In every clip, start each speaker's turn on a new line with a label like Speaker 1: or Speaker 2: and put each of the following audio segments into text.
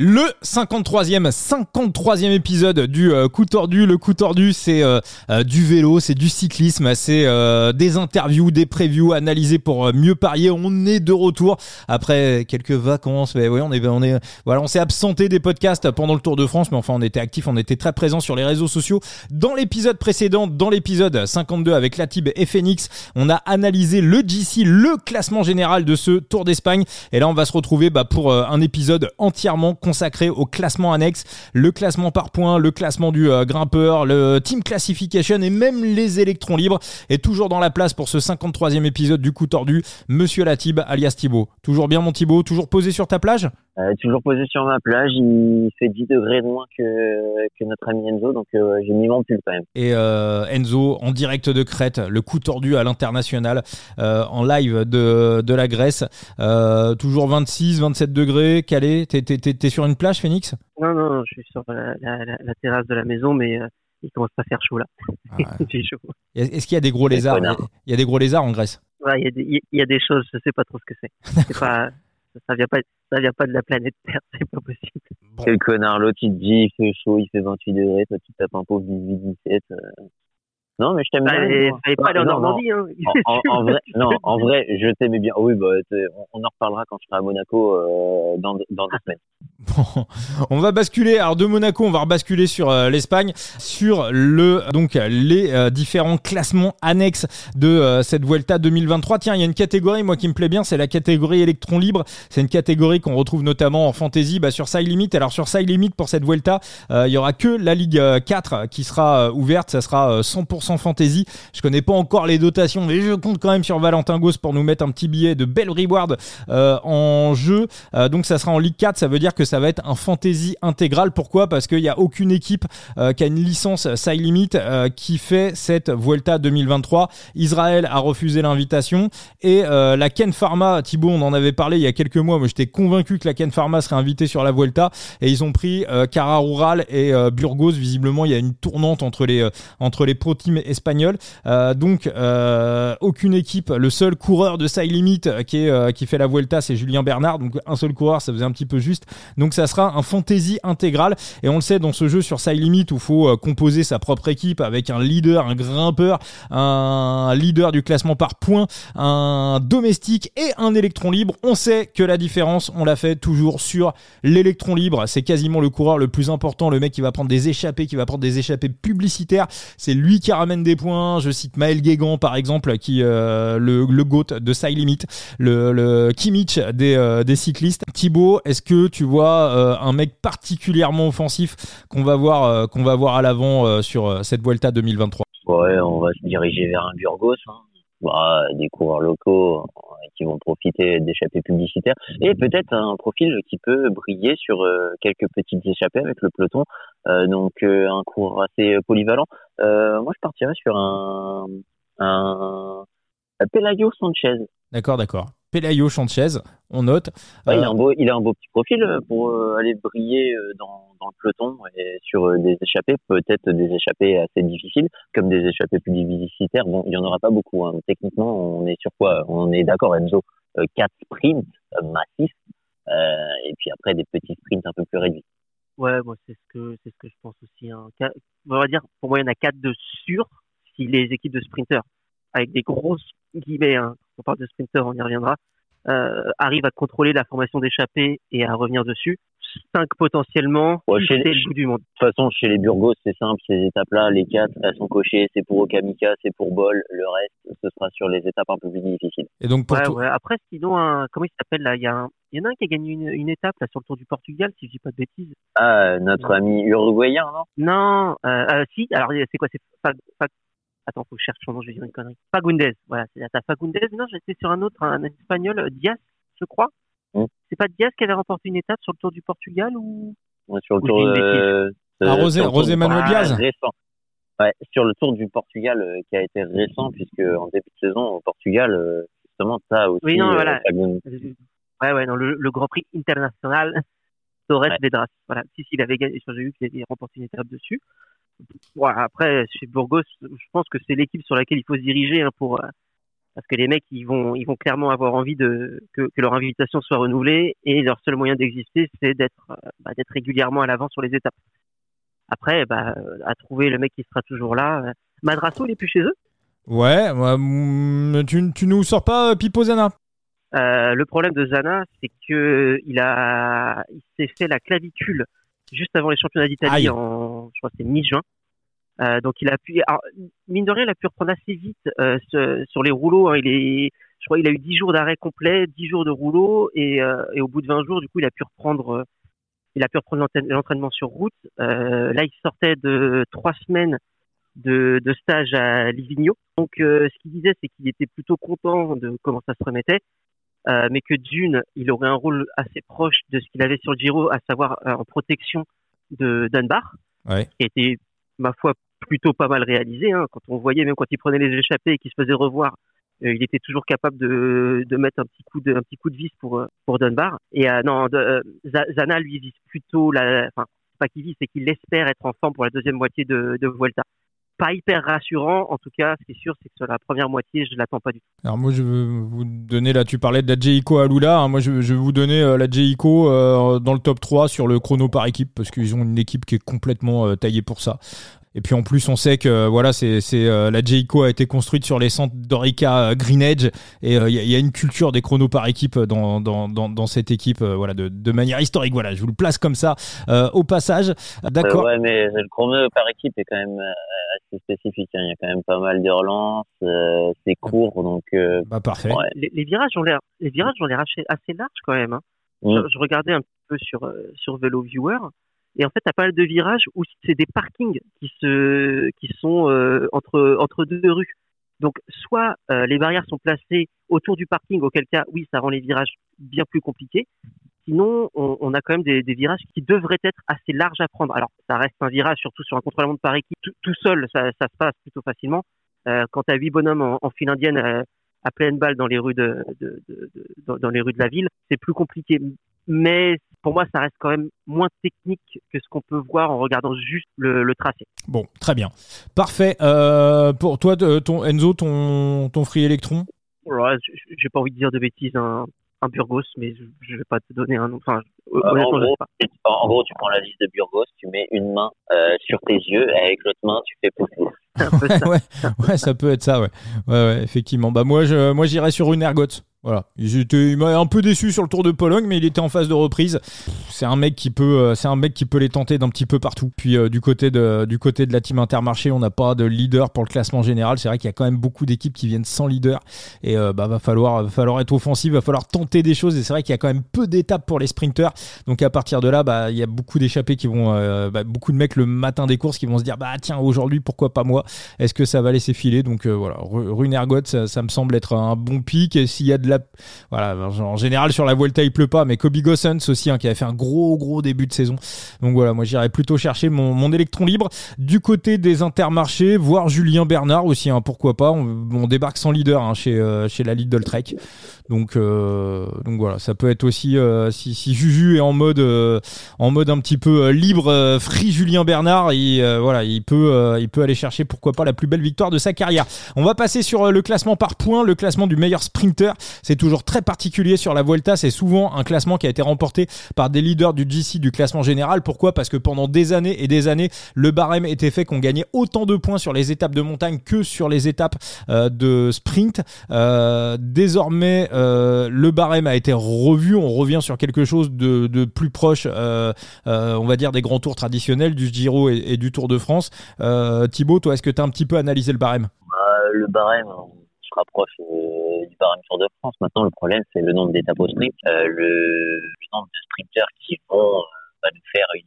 Speaker 1: Le 53e, 53e épisode du euh, coup tordu. Le coup tordu, c'est euh, euh, du vélo, c'est du cyclisme, c'est des interviews, des previews analysées pour mieux parier. On est de retour après quelques vacances. Mais oui, on est, on est, voilà, on s'est absenté des podcasts pendant le Tour de France, mais enfin, on était actifs, on était très présents sur les réseaux sociaux. Dans l'épisode précédent, dans l'épisode 52 avec Latib et Phoenix, on a analysé le GC, le classement général de ce Tour d'Espagne. Et là, on va se retrouver bah, pour un épisode entièrement consacré au classement annexe, le classement par points, le classement du euh, grimpeur, le team classification et même les électrons libres. Et toujours dans la place pour ce 53e épisode du coup tordu, Monsieur Latib alias Thibaut. Toujours bien mon Thibaut, toujours posé sur ta plage?
Speaker 2: Euh, toujours posé sur ma plage, il fait 10 degrés de moins que, que notre ami Enzo, donc euh, j'ai mis mon pull quand même.
Speaker 1: Et Enzo, en direct de Crète, le coup tordu à l'international, en live de, de la Grèce, toujours 26, 27 degrés, calé, t'es, t'es, sur une plage, Phoenix?
Speaker 3: Non, non, je suis sur la, terrasse de la maison, mais euh, il commence à faire chaud là.
Speaker 1: Ah chaud. Est-ce qu'il y a des gros lézards? Il y a des gros lézards en Grèce?
Speaker 3: Il, y a des, il, y a des, choses, je sais pas trop ce que c'est. pas, ça vient pas, ça vient pas de la planète Terre, c'est pas possible.
Speaker 2: Quel connard, l'autre il te dit il fait chaud, il fait 28 degrés, toi tu tapes un pauvre 18-17. Non, mais je t'aime
Speaker 3: bah, bien. Fallait pas aller en Normandie. Hein.
Speaker 2: En, vrai, non, en vrai, je t'aimais bien. Oui, bah, on, en reparlera quand je serai à Monaco euh, dans, dans deux semaines.
Speaker 1: Bon, on va basculer. Alors de Monaco, on va rebasculer sur euh, l'Espagne, sur le donc les euh, différents classements annexes de cette Vuelta 2023. Tiens, il y a une catégorie moi qui me plaît bien, c'est la catégorie électron libre. C'est une catégorie qu'on retrouve notamment en fantasy bah, sur Side Limit. Alors sur Side Limit pour cette Vuelta, il y aura que la Ligue 4 qui sera ouverte. Ça sera 100% fantasy. Je connais pas encore les dotations, mais je compte quand même sur Valentin Gauss pour nous mettre un petit billet de belle reward euh, en jeu. Euh, donc ça sera en Ligue 4, ça veut dire que ça va être un fantasy intégral. Pourquoi? Parce qu'il n'y a aucune équipe euh, qui a une licence side limit qui fait cette Vuelta 2023. Israël a refusé l'invitation et la Ken Pharma, Thibaut, on en avait parlé il y a quelques mois. Moi, j'étais convaincu que la Ken Pharma serait invitée sur la Vuelta et ils ont pris Cara Rural et Burgos. Visiblement, il y a une tournante entre les entre les pro teams espagnol. Euh, donc euh, aucune équipe, le seul coureur de side limit euh, qui, est, qui fait la Vuelta, c'est Julien Bernard. Donc un seul coureur, ça faisait un petit peu juste. Donc ça sera un fantasy intégral. Et on le sait dans ce jeu sur side limit où faut composer sa propre équipe avec un leader, un grimpeur, un leader du classement par points, un domestique et un électron libre. On sait que la différence, on l'a fait toujours sur l'électron libre. C'est quasiment le coureur le plus important, le mec qui va prendre des échappées, qui va prendre des échappées publicitaires. C'est lui qui ramène des points. Je cite Maël Guégan par exemple, qui euh, le, le GOAT de Side Limit, le, le Kimmich des, euh, des cyclistes. Thibaut, est-ce que tu vois euh, un mec particulièrement offensif qu'on va voir qu'on va voir à l'avant sur cette Vuelta 2023
Speaker 2: Ouais, on va se diriger vers un Burgos. Hein. Bah, des coureurs locaux qui vont profiter d'échappées publicitaires et peut-être un profil qui peut briller sur quelques petites échappées avec le peloton donc un coureur assez polyvalent euh, moi, je partirais sur un, un, Pelayo Sanchez.
Speaker 1: D'accord, d'accord. Pelayo Sanchez, on note.
Speaker 2: il, a un beau, il a un beau petit profil pour euh, aller briller euh, dans, dans, le peloton et sur des échappées, peut-être des échappées assez difficiles, comme des échappées plus publicitaires. Bon, il n'y en aura pas beaucoup. Hein. Techniquement, on est sur quoi? On est d'accord, Enzo. quatre sprints massifs et puis après des petits sprints un peu plus réduits.
Speaker 3: Ouais, moi c'est ce que c'est ce que je pense aussi. Hein. On va dire pour moi il y en a quatre de sûr si les équipes de sprinters avec des grosses guillemets, hein, on parle de sprinters, on y reviendra, euh, arrivent à contrôler la formation d'échappée et à revenir dessus. 5 potentiellement,
Speaker 2: chez les, le bout du monde. De toute façon, chez les Burgos, c'est simple, ces étapes-là, les quatre, elles sont cochées, c'est pour Okamika, c'est pour Bol, le reste, ce sera sur les étapes un peu plus difficiles.
Speaker 1: Et donc pour
Speaker 3: ouais, Après, sinon, un, comment il s'appelle là Il y, a un, il y en a un qui a gagné une, une, étape là sur le Tour du Portugal, si je dis pas de bêtises.
Speaker 2: Ah, notre ami uruguayen, non?
Speaker 3: Non, euh, euh, si, alors c'est quoi C'est Attends, faut que je cherche son nom, je vais dire une connerie. Fagundes, voilà, c'est la Fagundes. Non, j'étais sur un autre, un, espagnol, Diaz, je crois. C'est pas Diaz qui avait remporté une étape sur le Tour du Portugal ou?
Speaker 2: Sur le Tour
Speaker 1: de... Ah, Rosé, Rosé Manuel Diaz
Speaker 2: récent. Ouais, sur le Tour du Portugal euh, qui a été récent, puisque en début de saison au Portugal, euh, justement, ça aussi.
Speaker 3: Oui, non, voilà. Ouais, ouais, non, le, le, Grand Prix international Torres ouais. Vedras. Voilà. Si, s'il avait gagné, j'ai vu qu'il avait remporté une étape dessus. Après, chez Burgos, je pense que c'est l'équipe sur laquelle il faut se diriger hein, pour, parce que les mecs ils vont ils vont clairement avoir envie de que, que leur invitation soit renouvelée et leur seul moyen d'exister c'est d'être bah, d'être régulièrement à l'avant sur les étapes. Après, bah, à trouver le mec qui sera toujours là. Madrasso, il est plus chez eux
Speaker 1: Ouais, tu, tu nous sors pas Pipo Zana?
Speaker 3: Euh, le problème de Zana, c'est que il a, il s'est fait la clavicule juste avant les championnats d'Italie en, je crois c'est mi-juin. Euh, donc il a pu, alors, mine de rien, il a pu reprendre assez vite euh, sur les rouleaux. Hein. il est, je crois, il a eu 10 jours d'arrêt complet, 10 jours de rouleau, et, euh, et, au bout de 20 jours, du coup, il a pu reprendre, euh, il a pu reprendre l'entraînement sur route. Euh, là, il sortait de trois semaines de, de stage à Livigno. Donc, ce qu'il disait, c'est qu'il était plutôt content de comment ça se remettait. Euh, mais que d'une, il aurait un rôle assez proche de ce qu'il avait sur le Giro, à savoir euh, en protection de Dunbar,
Speaker 1: ouais.
Speaker 3: qui était, ma foi, plutôt pas mal réalisé. Hein. Quand on voyait, même quand il prenait les échappées et qu'il se faisait revoir, euh, il était toujours capable de, de mettre un petit coup de, un petit coup de vis pour, pour Dunbar. Et non, de, Zana lui vise plutôt la, enfin, pas qu'il vise, c'est qu'il espère être en forme pour la deuxième moitié de, de Vuelta pas hyper rassurant. En tout cas, ce qui est sûr, c'est que sur la première moitié, je l'attends pas du tout.
Speaker 1: Alors moi, je veux vous donner, là, tu parlais de la Jayco à Lula. Hein. moi, je, vais vous donner euh, la Jayco euh, dans le top 3 sur le chrono par équipe, parce qu'ils ont une équipe qui est complètement euh, taillée pour ça. Et puis en plus, on sait que voilà, c'est euh, la Jayco a été construite sur les centres d'Orica euh, Green Edge et il y, a une culture des chronos par équipe dans, dans, dans, cette équipe, voilà, de, de, manière historique. Voilà, je vous le place comme ça au passage. D'accord.
Speaker 2: ouais, mais le chrono par équipe est quand même assez spécifique. Hein. Il y a quand même pas mal de relances, c'est court, donc.
Speaker 1: bah parfait.
Speaker 3: Les, virages ont l'air, les virages ont l'air assez, assez larges quand même. Hein. Mm. Je, je, regardais un peu sur sur Velo Viewer. Et en fait, tu as pas mal de virages où c'est des parkings qui, se, qui sont euh, entre, entre deux rues. Donc, soit euh, les barrières sont placées autour du parking, auquel cas, oui, ça rend les virages bien plus compliqués. Sinon, on, on a quand même des, des, virages qui devraient être assez larges à prendre. Alors, ça reste un virage, surtout sur un contre-la-montre par équipe. Tout, seul, ça, ça, se passe plutôt facilement. Euh, quand tu huit bonhommes en, en file indienne euh, à pleine balle dans les rues de, de, de, de, dans les rues de la ville, c'est plus compliqué. Mais pour moi, ça reste quand même moins technique que ce qu'on peut voir en regardant juste le, tracé.
Speaker 1: Bon, très bien. Parfait. Euh, pour toi, ton Enzo, ton, ton Free Electron
Speaker 3: ouais, J'ai pas envie de dire de bêtises, un, un Burgos, mais je, vais pas te donner un nom. Enfin,
Speaker 2: euh, en, gros, en, gros, tu prends la liste de Burgos, tu mets une main euh, sur tes yeux, et avec l'autre main, tu fais pousser.
Speaker 1: ouais, ouais, ça peut être ça, ouais. Ouais, ouais effectivement. Bah, moi, je, moi, j'irais sur une ergot. Voilà, il m'a un peu déçu sur le Tour de Pologne, mais il était en phase de reprise. C'est un mec qui peut, euh, c'est un mec qui peut les tenter d'un petit peu partout. Puis euh, du côté de, du côté de la team Intermarché, on n'a pas de leader pour le classement général. C'est vrai qu'il y a quand même beaucoup d'équipes qui viennent sans leader, et euh, bah va falloir, va falloir être offensif, va falloir tenter des choses. Et c'est vrai qu'il y a quand même peu d'étapes pour les sprinters. Donc à partir de là, bah il y a beaucoup d'échappés qui vont, bah, beaucoup de mecs le matin des courses qui vont se dire bah tiens aujourd'hui pourquoi pas moi? Est-ce que ça va laisser filer? Donc voilà, Rune Ergot, ça, ça, me semble être un bon pic. S'il y a de voilà, en général sur la Vuelta il pleut pas, mais Kobe Gossens aussi hein, qui avait fait un gros gros début de saison. Donc voilà, moi j'irais plutôt chercher mon, mon électron libre du côté des intermarchés, voir Julien Bernard aussi, hein, pourquoi pas. On, débarque sans leader hein, chez euh, chez la Lidl Trek. Donc euh, donc voilà, ça peut être aussi euh, si, si Juju est en mode en mode un petit peu libre, free Julien Bernard, il voilà, il peut il peut aller chercher pourquoi pas la plus belle victoire de sa carrière. On va passer sur le classement par points, le classement du meilleur sprinter. C'est toujours très particulier sur la Vuelta. C'est souvent un classement qui a été remporté par des leaders du GC du classement général. Pourquoi? Parce que pendant des années et des années, le barème était fait qu'on gagnait autant de points sur les étapes de montagne que sur les étapes euh, de sprint. Euh, désormais, euh, le barème a été revu. On revient sur quelque chose de, plus proche, on va dire, des grands tours traditionnels du Giro et, du Tour de France. Thibaut, toi, est-ce que tu as un petit peu analysé le barème?
Speaker 2: Bah, Le barème, se rapproche euh, du barème Tour de France. Maintenant, le problème, c'est le nombre d'étapes au sprint, euh, le, nombre de sprinters qui vont euh, nous faire une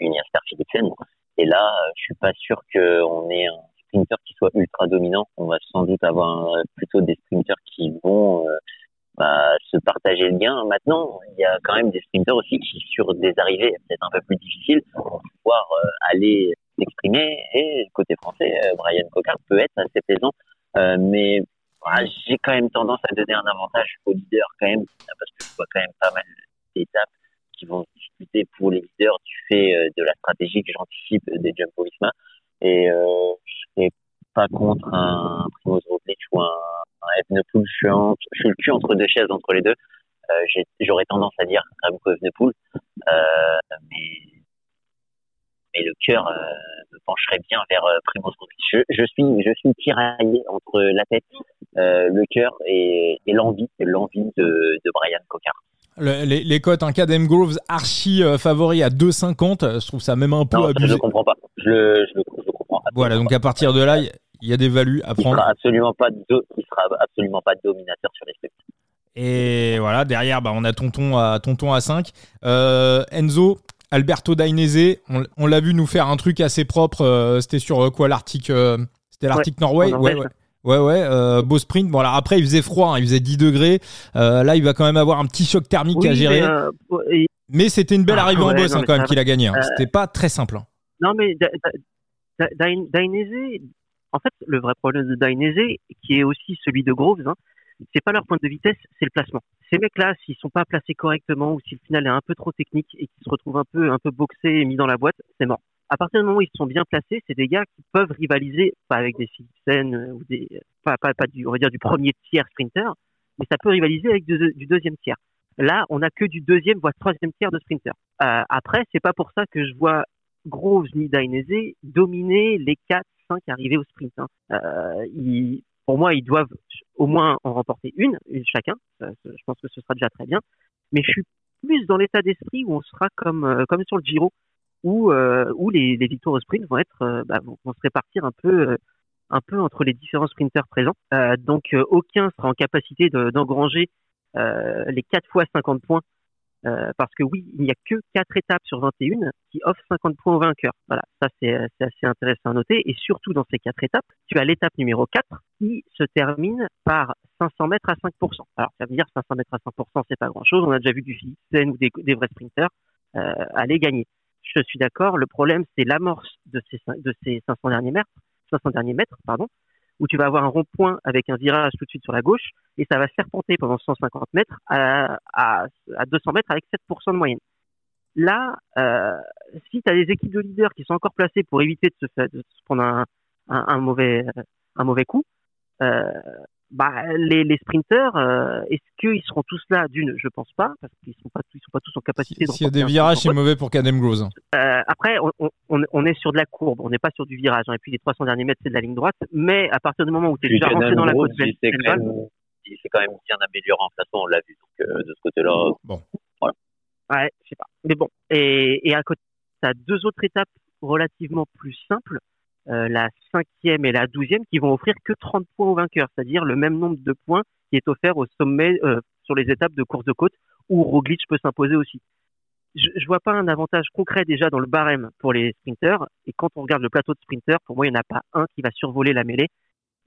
Speaker 2: une Jasper Philipsen. Et là, je suis pas sûr qu'on ait un sprinter qui soit ultra dominant. On va sans doute avoir plutôt des sprinters qui vont bah, se partager le gain. Maintenant, il y a quand même des sprinters aussi qui, sur des arrivées peut-être un peu plus difficiles, vont pouvoir aller s'exprimer. Et côté français, Brian Cocard peut être assez plaisant euh, mais j'ai quand même tendance à donner un avantage aux leaders quand même, parce que je vois quand même pas mal d'étapes qui vont se discuter pour les leaders du fait euh, de la stratégie que j'anticipe des Jumbo Visma. Et euh, je serais pas contre un Primoz Roglic ou un, un. Je suis, je suis le cul entre deux chaises entre les deux. Euh, J'aurais tendance à dire Remco Evenepoel, euh, mais, mais le cœur euh, me pencherait bien vers euh, Primoz Roglic. Je, je, suis, je suis tiraillé entre la tête, le cœur et, et l'envie, l'envie de, de Brian Cocard.
Speaker 1: Le, les, les cotes, un cas Groves archi euh, favori à 2,50, je trouve ça même un peu
Speaker 2: Non,
Speaker 1: abusé.
Speaker 2: je ne comprends pas. Je le, je le, je le comprends.
Speaker 1: Voilà, donc à partir de là, il y a des values à
Speaker 2: il
Speaker 1: prendre.
Speaker 2: sera absolument pas, do- il sera absolument pas dominateur sur les sprints.
Speaker 1: Et voilà, derrière, bah, on a Tonton à, Tonton à 5. Euh, Enzo, Alberto Dainese, on, on l'a vu nous faire un truc assez propre. euh, C'était sur euh, quoi l'article euh, C'était l'article Norway?
Speaker 3: en
Speaker 1: Ouais,
Speaker 3: Norvège.
Speaker 1: ouais. Ouais, ouais, euh, beau sprint. Bon, alors après, il faisait froid, hein, il faisait 10 degrés. Euh, là, il va quand même avoir un petit choc thermique
Speaker 3: Oui,
Speaker 1: à gérer.
Speaker 3: mais, euh,
Speaker 1: Mais c'était une belle
Speaker 3: Ah,
Speaker 1: arrivée en
Speaker 3: ouais,
Speaker 1: boss
Speaker 3: non,
Speaker 1: hein, quand même qu'il a gagné. hein. C'était pas très simple. hein.
Speaker 3: Non, mais Da- Da- Da- Dain- Dainese, en fait, le vrai problème de Dainese, qui est aussi celui de Groves, c'est pas leur point de vitesse, c'est le placement. Ces mecs-là, s'ils sont pas placés correctement ou si le final est un peu trop technique et qu'ils se retrouvent un peu, un peu boxés et mis dans la boîte, c'est mort. À partir du moment où ils sont bien placés, c'est des gars qui peuvent rivaliser, pas avec des Philipsen euh, ou des, pas, pas, pas du, on va dire du premier tiers sprinter, mais ça peut rivaliser avec du, deuxième tiers. Là, on a que du deuxième, voire troisième tiers de sprinter. Euh, après, c'est pas pour ça que je vois Groves ni Dainese dominer les 4, 5 arrivés au sprint. hein. Euh, ils- pour moi, ils doivent au moins en remporter une, une chacun. Je pense que ce sera déjà très bien. Mais je suis plus dans l'état d'esprit où on sera comme, euh, comme sur le Giro, où, euh, où les, les victoires au sprint vont être, euh, bah, vont, se répartir un peu, euh, un peu entre les différents sprinters présents. Donc, aucun sera en capacité de- d'engranger euh, les 4 fois 50 points euh, parce que oui, il n'y a que 4 étapes sur 21 qui offrent 50 points au vainqueur. Voilà, ça c'est c'est assez intéressant à noter. Et surtout dans ces 4 étapes, tu as l'étape numéro 4 qui se termine par 500 mètres à 5%. Alors ça veut dire 500 mètres à 5%, c'est pas grand-chose. On a déjà vu du Philipsen ou des, des vrais sprinters euh, aller gagner. Je suis d'accord. Le problème, c'est l'amorce de ces, cin- de ces 500 derniers mètres, 500 derniers mètres, pardon, où tu vas avoir un rond-point avec un virage tout de suite sur la gauche et ça va serpenter pendant 150 mètres à, à, à 200 mètres avec 7% de moyenne. Là, euh, si tu as des équipes de leaders qui sont encore placées pour éviter de se, prendre un mauvais coup, euh, bah, les, les sprinters, euh, est-ce qu'ils seront tous là D'une, je pense pas, parce qu'ils sont pas, ils sont pas tous en capacité.
Speaker 1: S'il y a des virages, c'est mauvais pour Cadem Groves. hein.
Speaker 3: euh, après, on, on, on est sur de la courbe, on n'est pas sur du virage. hein. Et puis les 300 derniers mètres, c'est de la ligne droite. Mais à partir du moment où tu es déjà rentré dans la côte belle-
Speaker 2: quand, quand même bien amélioré en placement, on l'a vu. Donc, euh, de ce côté-là,
Speaker 3: Ouais, je sais pas. Mais bon. Et, et à côté, tu as deux autres étapes relativement plus simples, euh, la cinquième et la douzième, qui vont offrir que 30 points au vainqueur, c'est-à-dire le même nombre de points qui est offert au sommet euh, sur les étapes de course de côte où Roglic peut s'imposer aussi. Je, je vois pas un avantage concret déjà dans le barème pour les sprinters. Et quand on regarde le plateau de sprinters, pour moi, il n'y en a pas un qui va survoler la mêlée.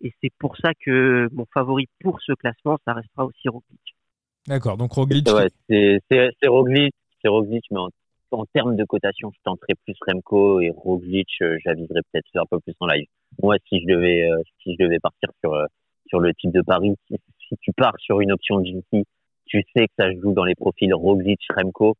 Speaker 3: Et c'est pour ça que mon favori pour ce classement, ça restera aussi Roglic.
Speaker 1: D'accord, donc Roglic.
Speaker 2: c'est ouais, c'est- c'est- c'est Roglic, c'est Roglic, mais en, en termes de cotation, je tenterais plus Remco et Roglic, euh, j'aviserais peut-être un peu plus en live. Moi, si je devais, euh, si je devais partir sur, euh, sur le type de pari, si, tu pars sur une option GC, tu sais que ça joue dans les profils Roglic, Remco.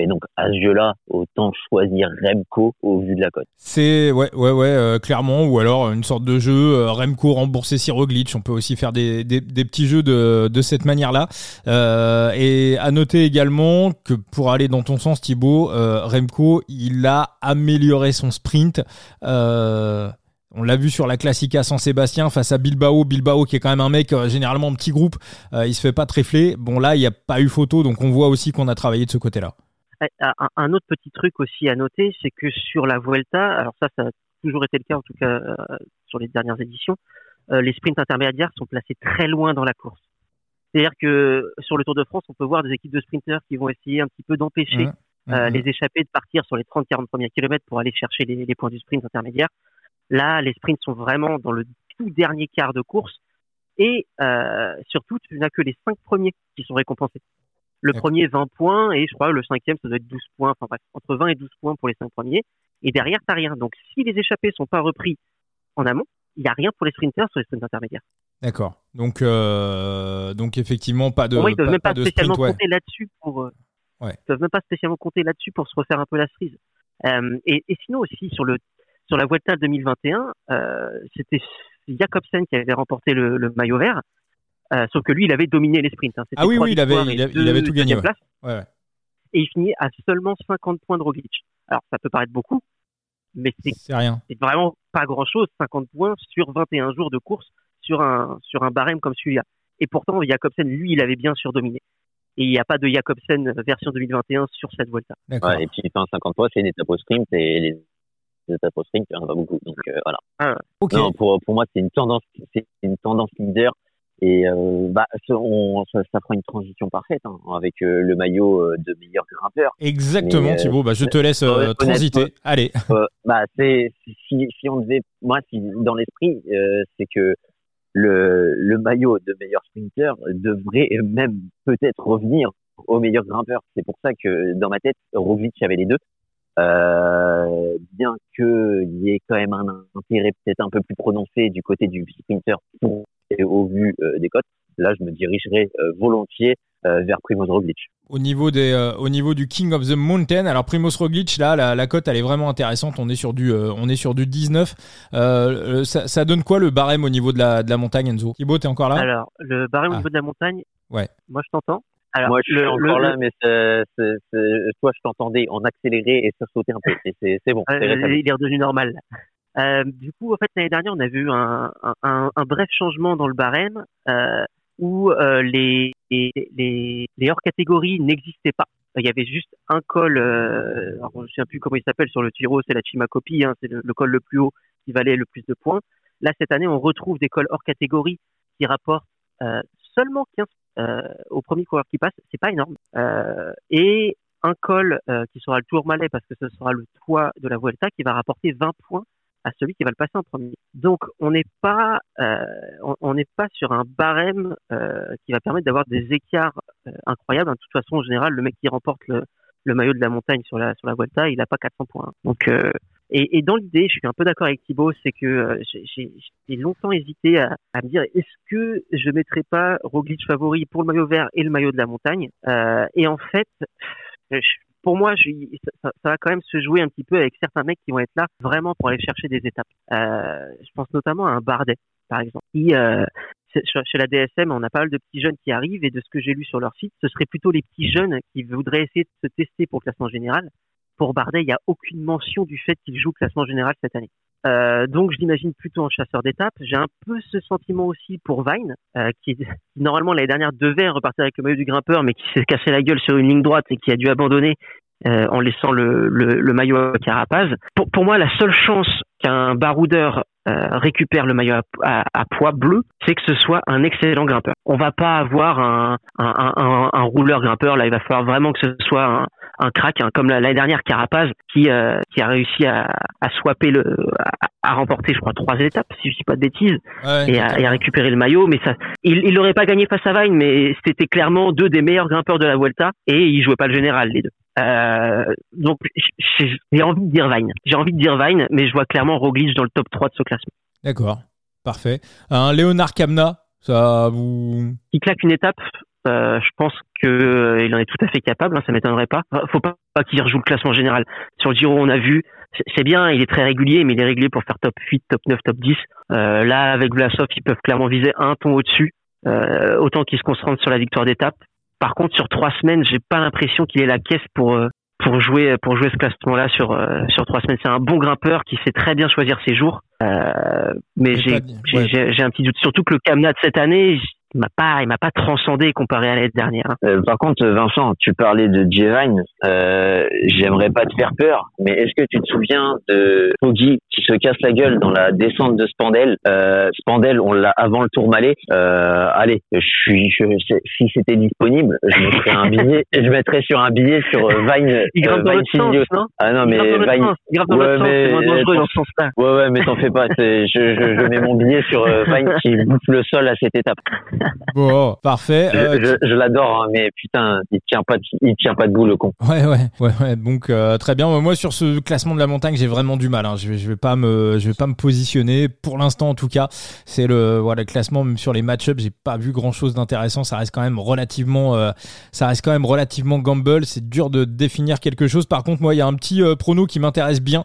Speaker 2: Et donc, à ce jeu-là, autant choisir Remco au vu de la cote.
Speaker 1: C'est ouais ouais ouais euh, clairement ou alors une sorte de jeu euh, Remco rembourser si Roglic on peut aussi faire des, petits jeux de, cette manière là et à noter également que pour aller dans ton sens Thibaut euh, Remco il a amélioré son sprint euh, on l'a vu sur la Classica San Sébastien face à Bilbao. Bilbao qui est quand même un mec euh, généralement en petit groupe, euh, il se fait pas tréfler. Bon là il n'y a pas eu photo donc on voit aussi qu'on a travaillé de ce côté-là.
Speaker 3: Un, autre petit truc aussi à noter, c'est que sur la Vuelta, alors ça, ça a toujours été le cas en tout cas euh, sur les dernières éditions, euh, les sprints intermédiaires sont placés très loin dans la course. C'est-à-dire que sur le Tour de France, on peut voir des équipes de sprinters qui vont essayer un petit peu d'empêcher
Speaker 1: Mmh.
Speaker 3: euh,
Speaker 1: Mhm.
Speaker 3: les échappés de partir sur les 30-40 premiers kilomètres pour aller chercher les, les points du sprint intermédiaire. Là, les sprints sont vraiment dans le tout dernier quart de course et euh, surtout, tu n'as que les cinq premiers qui sont récompensés. Le premier 20 points et je crois le cinquième ça doit être 12 points, enfin bref, entre 20 et 12 points pour les cinq premiers. Et derrière, t'as rien. Donc si les échappés sont pas repris en amont, il n'y a rien pour les sprinters sur les sprints intermédiaires.
Speaker 1: D'accord. Donc, euh, donc effectivement, pas de.
Speaker 3: moi, ils ne
Speaker 1: pas,
Speaker 3: même pas, spécialement
Speaker 1: sprint, ouais.
Speaker 3: compter là-dessus pour. euh,
Speaker 1: Ouais.
Speaker 3: Ils doivent même pas spécialement compter là-dessus pour se refaire un peu la cerise. Euh, et, et sinon aussi sur le sur la Vuelta 2021, euh, c'était Jacobsen qui avait remporté le, le maillot vert. Euh, sauf que lui, il avait dominé les sprints. Hein.
Speaker 1: Ah oui, oui, il avait, il avait,
Speaker 3: deux
Speaker 1: il avait tout gagné.
Speaker 3: deuxièmes
Speaker 1: ouais.
Speaker 3: places.
Speaker 1: Ouais, ouais.
Speaker 3: Et il finit à seulement 50 points de Roglic. Alors, ça peut paraître beaucoup, mais c'est
Speaker 1: C'est rien.
Speaker 3: c'est vraiment pas grand chose, 50 points sur 21 jours de course sur un, sur un barème comme celui-là. Et pourtant, Jacobsen, lui, il avait bien surdominé. Et il n'y a pas de Jacobsen version 2021 sur cette Volta.
Speaker 2: Et puis, enfin, 50 points, c'est une étape au sprint et les, les étapes au sprint, il n'y en a pas beaucoup. Donc, euh, voilà.
Speaker 1: ok.
Speaker 2: Non, pour, pour moi, c'est une tendance, c'est une tendance leader. Et euh, bah, ça, on, ça, ça fera une transition parfaite hein, avec euh, le maillot euh, de meilleur grimpeur.
Speaker 1: Exactement,
Speaker 2: Mais, euh,
Speaker 1: Thibaut. Bah, je te laisse euh, transiter. Allez.
Speaker 2: Bah, c'est si, si on devait, moi, si dans l'esprit, euh, c'est que le, le maillot de meilleur sprinter devrait même peut-être revenir au meilleur grimpeur. C'est pour ça que dans ma tête, Roglic avait les deux. Euh, bien qu'il y ait quand même un intérêt peut-être un peu plus prononcé du côté du sprinter pour, et au vu euh, des cotes, là je me dirigerais euh, volontiers euh, vers Primoz Roglic.
Speaker 1: Au niveau, des, euh, au niveau du King of the Mountain, alors Primoz Roglic, là, la, la cote, elle est vraiment intéressante. On est sur du, euh, on est sur du 19. Euh, euh, ça, ça donne quoi le barème au niveau de la, de la montagne, Enzo? Thibaut, t'es encore là?
Speaker 3: Alors, le barème
Speaker 1: Ah.
Speaker 3: au niveau de la montagne,
Speaker 1: Ouais.
Speaker 3: moi je t'entends. Alors,
Speaker 2: Moi je suis
Speaker 3: le-
Speaker 2: encore
Speaker 3: le-
Speaker 2: là, mais toi je t'entendais en accéléré et ça sautait un peu. C'est, bon.
Speaker 3: Euh, il est redevenu normal. Euh, du coup, en fait, l'année dernière, on a vu un, un, un- bref changement dans le barème euh, où euh, les, les, les, les hors-catégories n'existaient pas. Il y avait juste un col, euh, alors, je ne sais plus comment il s'appelle sur le Tiro, c'est la Chimacopi, hein, c'est le, le col le plus haut qui valait le plus de points. Là, cette année, on retrouve des cols hors catégorie qui rapportent euh, seulement 15 euh, au premier coureur qui passe, c'est pas énorme. Et un col qui sera le Tour Malais parce que ce sera le toit de la Vuelta qui va rapporter 20 points à celui qui va le passer en premier. Donc on n'est pas euh, on- n'est pas sur un barème euh, qui va permettre d'avoir des écarts euh, incroyables. De toute façon, en général, le mec qui remporte le, le maillot de la montagne sur la sur la Vuelta, il n'a pas 400 points. Donc euh, et, et dans l'idée, je suis un peu d'accord avec Thibaut, c'est que euh, j'ai longtemps hésité à, à me dire est-ce que je mettrais pas Roglic favori pour le maillot vert et le maillot de la montagne? Euh, Et en fait, je- pour moi, je, ça, ça- va quand même se jouer un petit peu avec certains mecs qui vont être là vraiment pour aller chercher des étapes. Euh, je pense notamment à un Bardet, par exemple. Euh, chez la DSM, on a pas mal de petits jeunes qui arrivent et de ce que j'ai lu sur leur site, ce serait plutôt les petits jeunes qui voudraient essayer de se tester pour classement général. Pour Bardet, il n'y a aucune mention du fait qu'il joue classement général cette année. Euh, donc je l'imagine plutôt en chasseur d'étapes. J'ai un peu ce sentiment aussi pour Vine, euh, qui, normalement l'année dernière devait repartir avec le maillot du grimpeur, mais qui s'est cassé la gueule sur une ligne droite et qui a dû abandonner euh, en laissant le maillot à Carapaz. Pour, pour moi, la seule chance qu'un baroudeur euh, récupère le maillot à, à, à poids bleu, c'est que ce soit un excellent grimpeur. On va pas avoir un, un, un, un, un rouleur grimpeur. Là, il va falloir vraiment que ce soit un, un crack, hein, comme la- l'année dernière Carapaz, qui, euh, qui a réussi à, à swapper le, à, à remporter, je crois, trois étapes, si je dis pas de bêtises
Speaker 1: Ouais,
Speaker 3: et à, et à récupérer le maillot. Mais ça, il, il n'aurait pas gagné face à Vine, mais c'était clairement deux des meilleurs grimpeurs de la Vuelta et ils jouaient pas le général les deux. Euh, donc j'ai envie de dire Vine. J'ai envie de dire Vine, mais je vois clairement Roglic dans le top 3 de ce classement.
Speaker 1: D'accord. Parfait. Un Léonard Kamna, ça vous.
Speaker 3: Il claque une étape. euh, je pense que euh, en est tout à fait capable, hein, ça m'étonnerait pas. Enfin, Faut pas, pas qu'il rejoue le classement général. Sur le Giro, on a vu, c'est- c'est bien, il est très régulier, mais il est régulier pour faire top 8, top 9, top 10. Euh, là, avec Vlasov, ils peuvent clairement viser un ton au-dessus, euh, autant qu'ils se concentrent sur la victoire d'étape. Par contre, sur trois semaines, j'ai pas l'impression qu'il ait la caisse pour euh, pour jouer pour jouer ce classement-là sur euh, sur trois semaines. C'est un bon grimpeur qui sait très bien choisir ses jours, euh, mais j'ai j'ai
Speaker 1: ouais.
Speaker 3: j'ai- j'ai un petit doute. Surtout que le Kamna de cette année, m'a pas il m'a pas transcendé comparé à l'année dernière. hein.
Speaker 2: Euh, par contre, Vincent, tu parlais de Jevine. Euh, J'aimerais pas te faire peur, mais est-ce que tu te souviens de Poggi qui se casse la gueule dans la descente de Spandel? Euh, Spandel, on l'a avant le Tour Malais. Euh, allez, je suis, je, si c'était disponible, je mettrais un billet, je mettrais sur un billet sur euh, Vine.
Speaker 3: Il grimpe
Speaker 2: euh,
Speaker 3: dans
Speaker 2: Vine
Speaker 3: sens, non?
Speaker 2: Ah non,
Speaker 3: Il
Speaker 2: mais
Speaker 3: grimpe
Speaker 2: Vine.
Speaker 3: Il grimpe dans
Speaker 2: Ouais,
Speaker 3: l'autre sens,
Speaker 2: mais-
Speaker 3: c'est moins dangereux dans ce sens-là.
Speaker 2: Ouais, ouais, mais t'en fais pas. Je, je, je mets mon billet sur euh, Vine qui bouffe le sol à cette étape.
Speaker 1: bon, parfait.
Speaker 2: Euh, je, l'adore, hein, mais putain, il tient pas, de, il tient pas debout le con.
Speaker 1: Ouais, ouais, ouais, ouais. Donc euh, très bien. Moi, sur ce classement de la montagne, j'ai vraiment du mal. Hein. Je vais, je vais pas me, je vais pas me positionner pour l'instant en tout cas. C'est le, voilà, classement même sur les match-ups, j'ai pas vu grand chose d'intéressant. Ça reste quand même relativement, euh, ça reste quand même relativement gamble. C'est dur de définir quelque chose. Par contre, moi, il y a un petit prono qui m'intéresse bien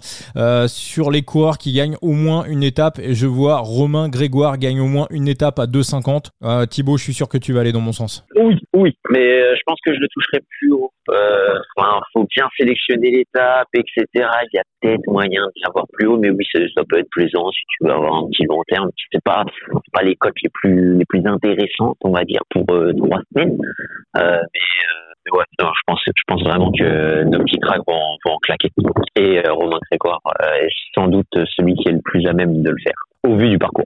Speaker 1: sur les coureurs qui gagnent au moins une étape. Et je vois Romain Grégoire gagne au moins une étape à 2,50. Euh, Thibaut, je suis sûr que tu vas aller dans mon sens.
Speaker 2: Oui, oui, mais euh, je pense que je le toucherai plus haut. Euh, faut bien sélectionner l'étape, etc. Il y a peut-être moyen de l'avoir plus haut, mais oui, ça, peut être plaisant si tu veux avoir un petit long terme. C'est pas, pas les cotes les plus intéressantes, on va dire, pour euh, trois semaines. Euh, mais ouais, je pense, vraiment que nos petits cracks vont, vont en claquer. Et Romain Grégoire est sans doute celui qui est le plus à même de le faire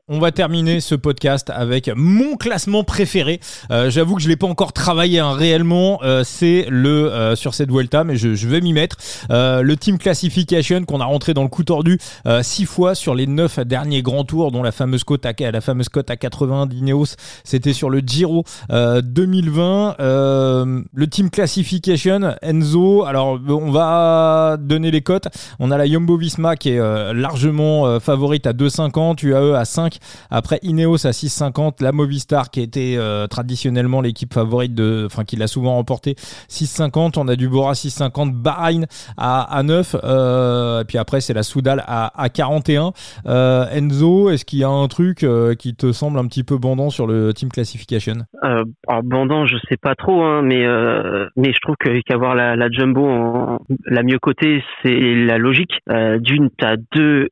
Speaker 1: On va terminer ce podcast avec mon classement préféré. Euh, j'avoue que je l'ai pas encore travaillé hein, réellement. Euh, c'est le euh, sur cette Vuelta, mais je, je vais m'y mettre. le Team Classification qu'on a rentré dans le coup tordu six fois sur les neuf derniers grands tours, dont la fameuse cote à la fameuse cote à 80 d'Ineos, c'était sur le Giro 2020. le Team Classification, Enzo. Alors on va donner les cotes. On a la Jumbo Visma qui est largement favorite à 2,50. UAE à 5. Après Ineos à 6,50. La Movistar qui était euh, traditionnellement l'équipe favorite de, enfin qui l'a souvent remporté 6,50. On a du Bora 6,50. Bahreïn à, à 9. Euh, et puis après c'est la Soudal à, à 41. Euh, Enzo, est-ce qu'il y a un truc qui te semble un petit peu bandant sur le Team Classification?
Speaker 3: Alors bandant, je sais pas trop, hein, mais mais je trouve qu'avoir la, la jumbo en, la mieux cotée, c'est la logique. D'une, t'as deux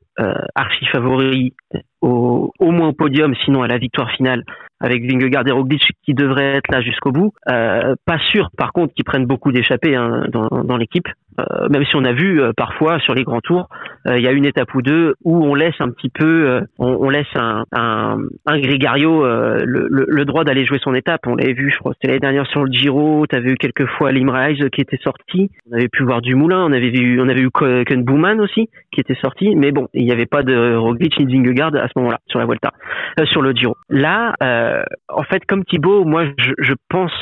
Speaker 3: archi favoris au, au moins au podium, sinon à la victoire finale avec Vingegaard et Roglic qui devraient être là jusqu'au bout. Euh, pas sûr, par contre, qu'ils prennent beaucoup d'échappées hein, dans, dans l'équipe. Euh, même si on a vu euh, parfois sur les grands tours, euh, il y a une étape ou deux où on laisse un petit peu, on, on, laisse un, un, un Grégario le, le, le, droit d'aller jouer son étape. On l'avait vu, je crois, c'était l'année dernière sur le Giro. Tu avais eu quelques fois Limrise qui était sorti. On avait pu voir du Moulin. On avait vu, on avait eu Ken Bouman aussi qui était sorti. Mais bon, il n'y avait pas de Roglic ni de Vingegaard ce moment-là sur la Vuelta, sur le Giro. Là, en fait, comme Thibaut, moi, je, je pense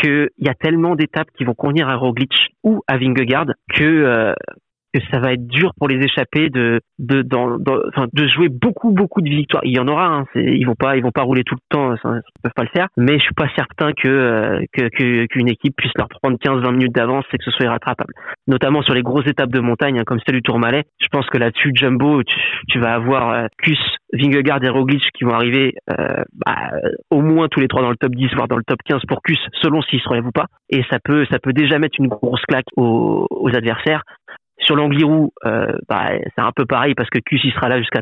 Speaker 3: qu'il y a tellement d'étapes qui vont convenir à Roglic ou à Vingegaard que euh, que ça va être dur pour les échapper de de dans, de jouer beaucoup beaucoup de victoires. Il y en aura, hein, ils vont pas ils vont pas rouler tout le temps, ils peuvent pas le faire. Mais je suis pas certain que euh, que qu'une équipe puisse leur prendre 15-20 minutes d'avance et que ce soit irrattrapable. Notamment sur les grosses étapes de montagne, hein, comme celle du Tourmalet. Je pense que là-dessus, Jumbo, tu, vas avoir euh, Kus, Vingegaard et Roglic qui vont arriver euh, bah, au moins tous les trois dans le top 10, voire dans le top 15 pour Kus, selon s'ils se relèvent ou pas. Et ça peut ça peut déjà mettre une grosse claque aux adversaires. Sur l'Angliru, euh, bah, c'est un peu pareil parce que Kus sera là jusqu'à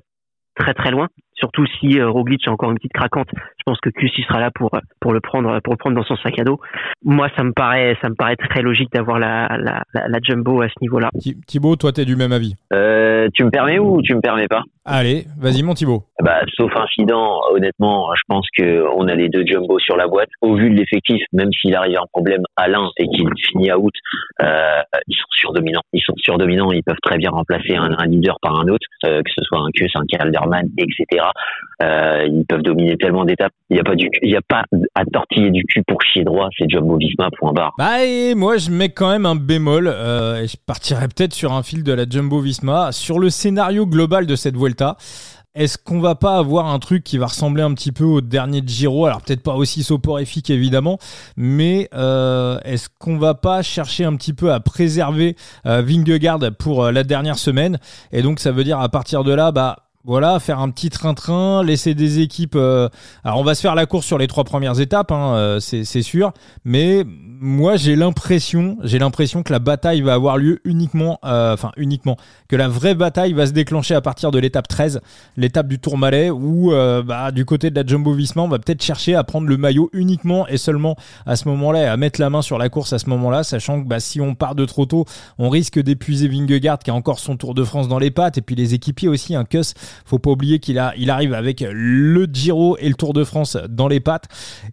Speaker 3: très très loin. Surtout si euh, Roglic a encore une petite craquante, pense que Kus sera là pour pour le prendre pour le prendre dans son sac à dos. Moi, ça me paraît ça me paraît très logique d'avoir la, la, la, jumbo à ce niveau-là.
Speaker 1: Thibaut, toi, t'es du même avis?
Speaker 2: Euh, Tu me permets ou tu me permets pas?
Speaker 1: Allez, vas-y mon Thibaut.
Speaker 2: Bah, sauf incident, honnêtement, je pense que on a les deux jumbo sur la boîte. Au vu de l'effectif, même s'il arrive un problème à l'un et qu'il finit à août, euh, ils sont surdominants. Ils sont surdominants. Ils peuvent très bien remplacer un, un leader par un autre, euh, que ce soit un Kus, un Calderman, etc. Euh, ils peuvent dominer tellement d'étapes. Il n'y a pas a pas à tortiller du cul pour chier droit. C'est Jumbo Visma point barre.
Speaker 1: Bah et moi je mets quand même un bémol. Euh, et je partirais peut-être sur un fil de la Jumbo Visma sur le scénario global de cette Vuelta. Est-ce qu'on va pas avoir un truc qui va ressembler un petit peu au dernier Giro? Alors peut-être pas aussi soporifique évidemment, mais euh, est-ce qu'on va pas chercher un petit peu à préserver euh, Vingegaard pour euh, la dernière semaine? Et donc ça veut dire à partir de là, bah voilà, faire un petit train-train, laisser des équipes. Euh, alors, on va se faire la course sur les trois premières étapes, hein, euh, c'est sûr. Mais moi, j'ai l'impression, j'ai l'impression que la bataille va avoir lieu uniquement, euh, enfin uniquement, que la vraie bataille va se déclencher à partir de l'étape 13, l'étape du Tourmalet, où bah, du côté de la Jumbo-Visma, on va peut-être chercher à prendre le maillot uniquement et seulement à ce moment-là, à mettre la main sur la course à ce moment-là, sachant que bah, si on part de trop tôt, on risque d'épuiser Vingegaard qui a encore son Tour de France dans les pattes, et puis les équipiers aussi, un Kuss Faut pas oublier qu'il a, il arrive avec le Giro et le Tour de France dans les pattes.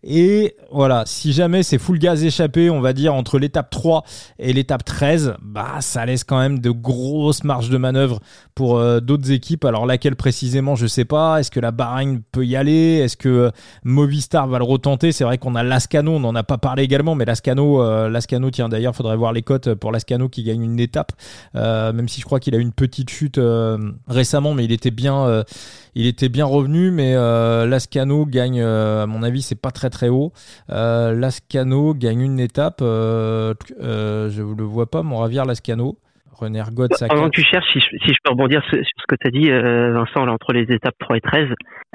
Speaker 1: Et voilà, si jamais c'est full gaz échappé, on va dire entre l'étape 3 et l'étape 13, bah ça laisse quand même de grosses marges de manœuvre pour euh, d'autres équipes. Alors laquelle précisément, je sais pas. Est-ce que la Bahreïn peut y aller? Est-ce que euh, Movistar va le retenter? C'est vrai qu'on a Lascano, on n'en a pas parlé également, mais Lascano, euh, Lascano, tiens d'ailleurs, faudrait voir les cotes pour Lascano qui gagne une étape, même si je crois qu'il a eu une petite chute récemment, mais il était bien, il était bien revenu. Mais Lascano gagne, à mon avis, c'est pas très très haut. Lascano gagne une étape, je ne le vois pas, mon ravir Lascano.
Speaker 3: René ça Pendant que tu cherches, si je, peux rebondir sur, ce que tu as dit, euh, Vincent, entre les étapes 3 et 13,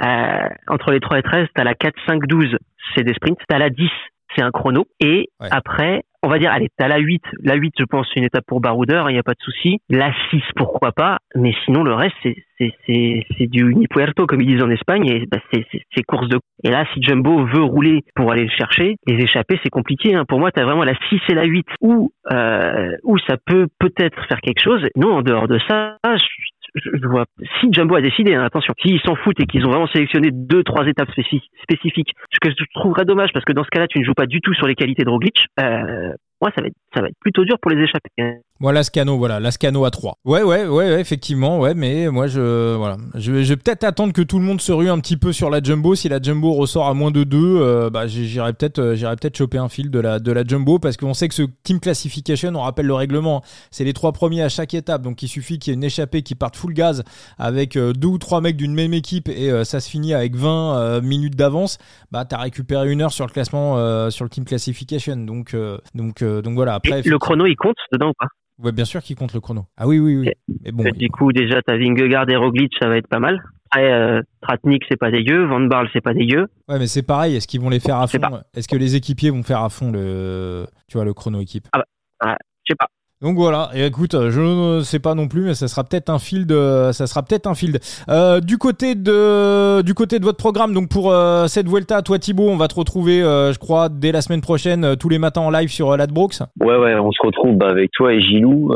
Speaker 3: euh, entre les 3 et 13, tu as la 4, 5, 12, c'est des sprints, tu as la 10, c'est un chrono, et après, on va dire, allez, t'as la 8. La 8, je pense, c'est une étape pour Baroudeur, il n'y a pas de souci. La 6, pourquoi pas. Mais sinon, le reste, c'est, c'est, c'est, c'est du Unipuerto, comme ils disent en Espagne, et bah, c'est, c'est, course de. Et là, si Jumbo veut rouler pour aller le chercher, les échapper, c'est compliqué. Hein. Pour moi, t'as vraiment la 6 et la 8 où, euh, où ça peut peut-être faire quelque chose. Non, en dehors de ça, je, je vois. Si Jumbo a décidé, hein, attention, s'ils s'en foutent et qu'ils ont vraiment sélectionné deux, trois étapes spécifiques, ce que je trouverais dommage parce que dans ce cas-là, tu ne joues pas du tout sur les qualités de Roglic. Euh, moi, ça va être, ça va être plutôt dur pour les échapper.
Speaker 1: Voilà Lascano, voilà, Lascano à 3. Ouais, ouais, ouais, effectivement, ouais, mais moi, je, voilà, je, vais peut-être attendre que tout le monde se rue un petit peu sur la Jumbo. Si la Jumbo ressort à moins de 2, euh, bah, j'irai peut-être, euh, j'irai peut-être choper un fil de la, de la Jumbo parce qu'on sait que ce team classification, on rappelle le règlement, c'est les trois premiers à chaque étape, donc il suffit qu'il y ait une échappée qui parte full gaz avec euh, deux ou trois mecs d'une même équipe et ça se finit avec 20 minutes d'avance. Bah, t'as récupéré une heure sur le classement, sur le team classification, donc, donc, donc voilà. Après,
Speaker 3: le chrono, il compte dedans ou pas?
Speaker 1: Ouais, bien sûr qu'il compte le chrono. Ah oui, oui, oui.
Speaker 3: Mais bon, du coup, déjà, t'as Vingegaard et Roglic, ça va être pas mal. Après, euh, Tratnik, c'est pas dégueu. Van Barl, c'est pas dégueu.
Speaker 1: Ouais, mais c'est pareil. Est-ce qu'ils vont les faire à fond? Est-ce que les équipiers vont faire à fond le, tu vois, le chrono équipe?
Speaker 3: Ah bah, je sais pas.
Speaker 1: Donc voilà, et écoute, je ne sais pas non plus, mais ça sera peut-être un field, ça sera peut-être un field. Euh, du côté de, du côté de votre programme, donc pour euh, cette Vuelta, toi Thibaut, on va te retrouver, euh, je crois, dès la semaine prochaine, tous les matins en live sur Ladbrooks.
Speaker 2: Ouais, ouais, on se retrouve avec toi et Gilou.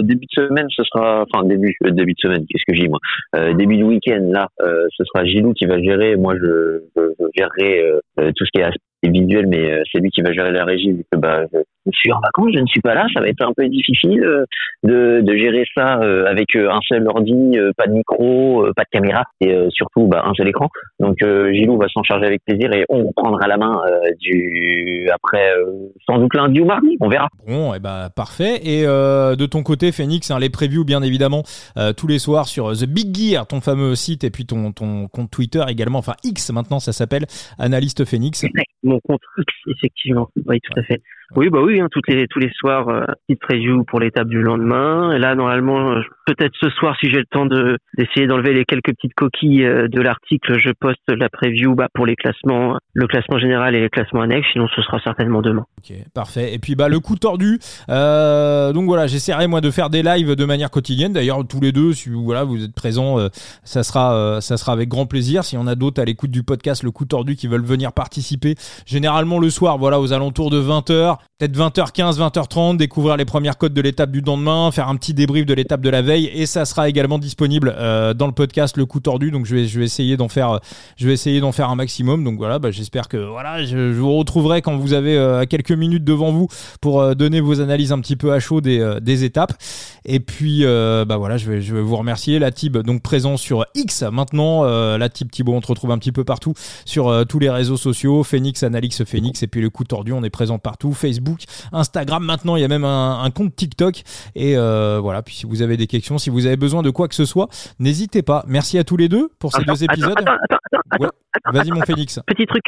Speaker 2: début de semaine, ce sera, enfin début, début de semaine, qu'est-ce que j'ai moi? Début de week-end, là, ce sera Gilou qui va gérer. Moi, je, je, je gérerai tout ce qui est visuel, mais c'est lui qui va gérer la régie vu que bah, je suis en vacances, je ne suis pas là, ça va être un peu difficile euh, de, de gérer ça euh, avec euh, un seul ordi, pas de micro, pas de caméra et surtout bah, un seul écran. Donc Gilou va s'en charger avec plaisir et on prendra la main du après sans doute lundi ou mardi, on verra.
Speaker 1: Bon, et eh bah parfait. Et de ton côté, Phoenix, hein, les previews bien évidemment tous les soirs sur The Big Gear, ton fameux site et puis ton ton compte Twitter également, enfin X maintenant ça s'appelle Analyste Phoenix.
Speaker 3: Mon compte X effectivement, oui tout à fait. Oui, bah oui, hein, toutes les, tous les soirs, euh, petite preview pour l'étape du lendemain. Et là, normalement, peut-être ce soir, si j'ai le temps de d'essayer d'enlever les quelques petites coquilles euh, de l'article, je poste la preview bah, pour les classements, le classement général et les classements annexes. Sinon, ce sera certainement demain.
Speaker 1: Ok, parfait. Et puis, bah, le coup tordu. Euh, donc voilà, j'essaierai moi de faire des lives de manière quotidienne. D'ailleurs, tous les deux, si vous, voilà, vous êtes présents, euh, ça sera, euh, ça sera avec grand plaisir. Si on a d'autres à l'écoute du podcast, le coup tordu, qui veulent venir participer, généralement le soir, voilà, aux alentours de 20 h peut-être 20h15, 20h30, découvrir les premières codes de l'étape du lendemain, faire un petit débrief de l'étape de la veille et ça sera également disponible euh, dans le podcast Le coup tordu. Donc je vais je vais essayer d'en faire je vais essayer d'en faire un maximum. Donc voilà, bah, j'espère que voilà, je, vous retrouverai quand vous avez euh, quelques minutes devant vous pour euh, donner vos analyses un petit peu à chaud des, étapes. Et puis bah voilà, je vais je vais vous remercier la Tib donc présent sur X maintenant la Tib Thibaut on te retrouve un petit peu partout sur tous les réseaux sociaux, Phoenix Analyx Phoenix et puis le coup tordu, on est présent partout, Instagram maintenant, il y a même un, compte TikTok. Et euh, voilà, puis si vous avez des questions, si vous avez besoin de quoi que ce soit, n'hésitez pas. Merci à tous les deux pour ces deux épisodes. Vas-y mon Félix.
Speaker 3: Petit truc.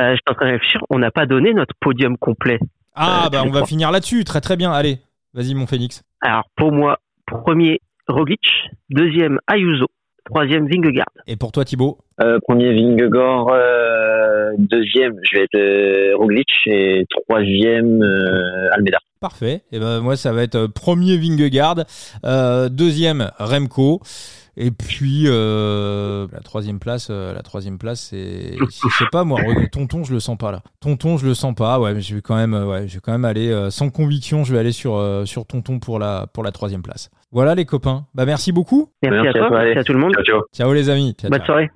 Speaker 3: Euh, je suis en train de réfléchir, on n'a pas donné notre podium complet.
Speaker 1: Ah, euh, bah on va finir là-dessus. Très très bien. Allez, vas-y mon Félix.
Speaker 3: Alors pour moi, premier Roglic, deuxième Ayuso, troisième Vingegaard.
Speaker 1: Et pour toi Thibaut
Speaker 2: euh, Premier Vingegaard, euh, deuxième je vais être euh, Roglic et troisième euh, Almeida.
Speaker 1: Parfait. Et ben moi ça va être premier Vingegaard, deuxième Remco. Et puis euh, la troisième place, euh, la troisième place, c'est, je sais pas moi, Tonton, je le sens pas là. Tonton, je le sens pas. Ouais, mais je vais quand même, ouais, je vais quand même aller sans conviction. Je vais aller sur sur Tonton pour la pour la troisième place. Voilà les copains. Bah merci beaucoup.
Speaker 3: Merci, à toi, merci à tout le monde.
Speaker 2: Ciao, ciao.
Speaker 1: ciao les amis.
Speaker 3: Bonne soirée.